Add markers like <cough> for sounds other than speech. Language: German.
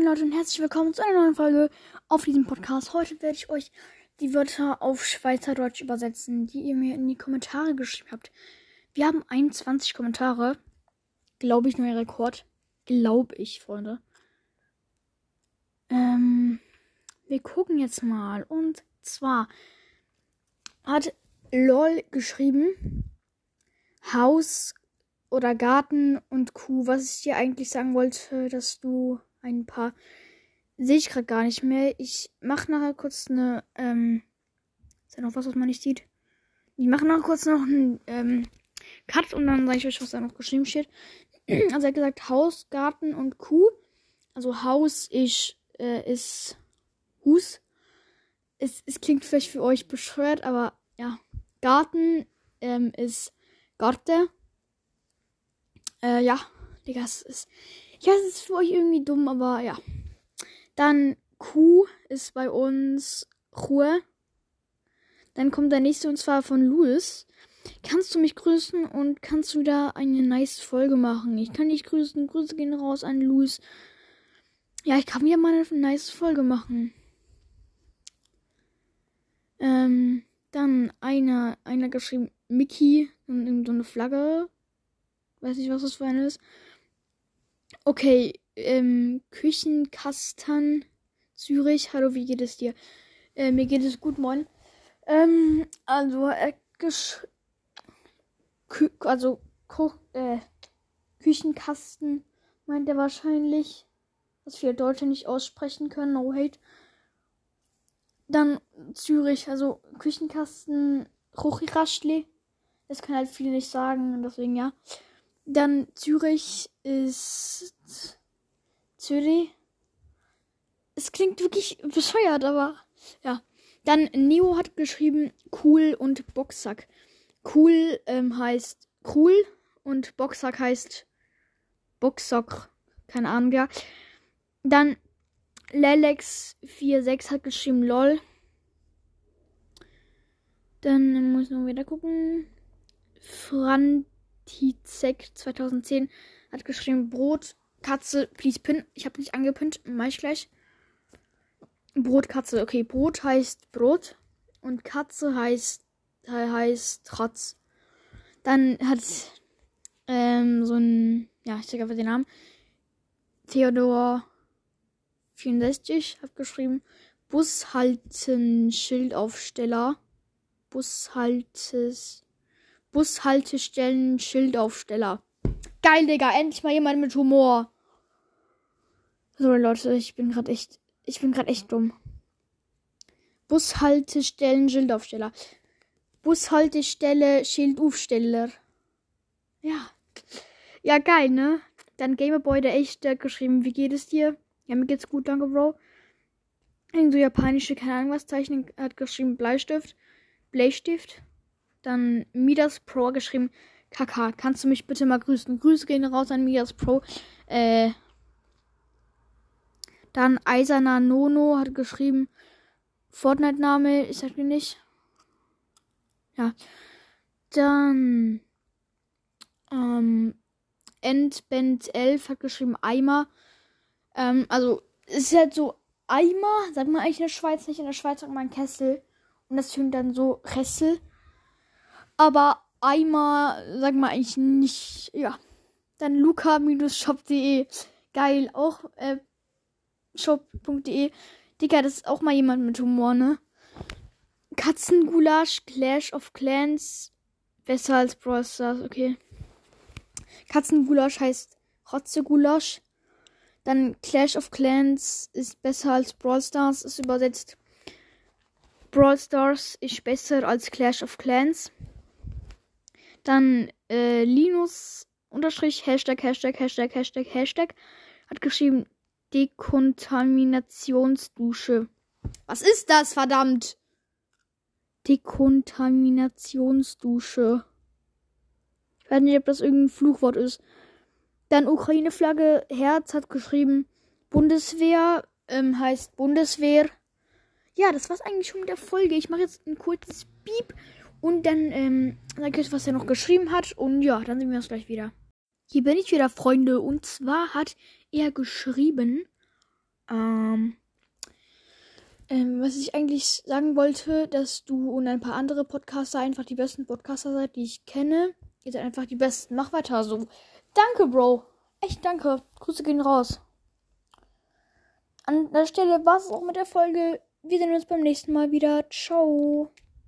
Moin Leute und herzlich willkommen zu einer neuen Folge auf diesem Podcast. Heute werde ich euch die Wörter auf Schweizerdeutsch übersetzen, die ihr mir in die Kommentare geschrieben habt. Wir haben 21 Kommentare. Glaube ich, neuer Rekord. Glaube ich, Freunde. Ähm, wir gucken jetzt mal. Und zwar hat LOL geschrieben. Haus oder Garten und Kuh. Was ich dir eigentlich sagen wollte, dass du ein paar sehe ich gerade gar nicht mehr. Ich mache nachher kurz eine, ähm, ist da noch was, was man nicht sieht? Ich mache nachher kurz noch einen, ähm, Cut und dann sage ich euch, was da noch geschrieben steht. <clears throat> Also er hat gesagt Haus, Garten und Kuh. Also Haus ich, äh, ist Hus. Es, es klingt vielleicht für euch bescheuert, aber ja. Garten ähm, ist Garte. Äh, ja, Digga, es ist. Ich weiß, es ist für euch irgendwie dumm, aber ja. Dann Kuh ist bei uns Ruhe. Dann kommt der nächste und zwar von Louis. Kannst du mich grüßen und kannst du wieder eine nice Folge machen? Ich kann dich grüßen. Grüße gehen raus an Louis. Ja, ich kann wieder mal eine nice Folge machen. Ähm, dann einer, einer geschrieben, Mickey, und so eine Flagge. Weiß nicht, was das für eine ist. Okay, ähm, Küchenkasten Zürich. Hallo, wie geht es dir? Äh, mir geht es gut, moin. Ähm, also, äh, Kü also, Ko äh, Küchenkasten meint er wahrscheinlich. Was viele Deutsche nicht aussprechen können. No hate. Dann Zürich, also Küchenkasten Ruchiraschtli. Das können halt viele nicht sagen, deswegen ja. Dann Zürich ist Zürich. Es klingt wirklich bescheuert, aber ja. Dann Neo hat geschrieben cool und Boxsack. Cool ähm, heißt cool und Boxsack heißt Boxsack. Keine Ahnung, ja. Dann Lelex46 hat geschrieben lol. Dann muss ich noch wieder gucken. Frantizek 2010 hat geschrieben Brot, Katze, please pin. Ich habe nicht angepinnt, mach ich gleich. Brot, Katze. Okay, Brot heißt Brot und Katze heißt heißt Trotz. Dann hat ähm, so ein, ja, ich sag einfach den Namen. Theodor 64 hat geschrieben, Bushalten Schildaufsteller. Bushaltes Bushaltestellen Schildaufsteller. Geil, Digga, endlich mal jemand mit Humor. Sorry Leute, ich bin gerade echt ich bin gerade echt dumm. Bushaltestellen Schildaufsteller. Bushaltestelle Schildaufsteller. Ja. Ja, geil, ne? Dann Gameboy der Echte geschrieben, wie geht es dir? Ja, mir geht's gut, danke, Bro. Irgend so japanische, keine Ahnung was Zeichen hat geschrieben, Bleistift. Bleistift. Dann Midas Pro geschrieben, Kaka, kannst du mich bitte mal grüßen? Grüße gehen raus an Midas Pro. Äh. Dann Eiserner Nono hat geschrieben, Fortnite-Name, ich sag dir nicht. Ja. Dann ähm, Endband 11 hat geschrieben Eimer. Ähm, also, es ist halt so Eimer, sagt man eigentlich in der Schweiz nicht. In der Schweiz sagt man Kessel. Und das tönt dann so Ressel. Aber Eimer sagt man eigentlich nicht. Ja. Dann luca-shop.de. Geil. Auch äh, shop.de. Digga, das ist auch mal jemand mit Humor, ne? Katzengulasch, Clash of Clans. Besser als Brawl Stars, okay. Katzengulasch heißt Rotzegulasch. Dann Clash of Clans ist besser als Brawl Stars. Ist übersetzt. Brawl Stars ist besser als Clash of Clans. Dann äh, Linus unterstrich Hashtag Hashtag Hashtag Hashtag Hashtag hat geschrieben Dekontaminationsdusche. Was ist das, verdammt? Dekontaminationsdusche. Ich weiß nicht, ob das irgendein Fluchwort ist. Dann Ukraine-Flagge, Herz hat geschrieben, Bundeswehr ähm, heißt Bundeswehr. Ja, das war's eigentlich schon mit der Folge. Ich mache jetzt ein kurzes Piep und dann ähm, sage ich euch, was er noch geschrieben hat. Und ja, dann sehen wir uns gleich wieder. Hier bin ich wieder, Freunde. Und zwar hat er geschrieben, Ähm, ähm, was ich eigentlich sagen wollte, dass du und ein paar andere Podcaster einfach die besten Podcaster seid, die ich kenne. Ihr seid einfach die besten. Mach weiter so. Danke, Bro. Echt danke. Grüße gehen raus. An der Stelle war es auch mit der Folge. Wir sehen uns beim nächsten Mal wieder. Ciao.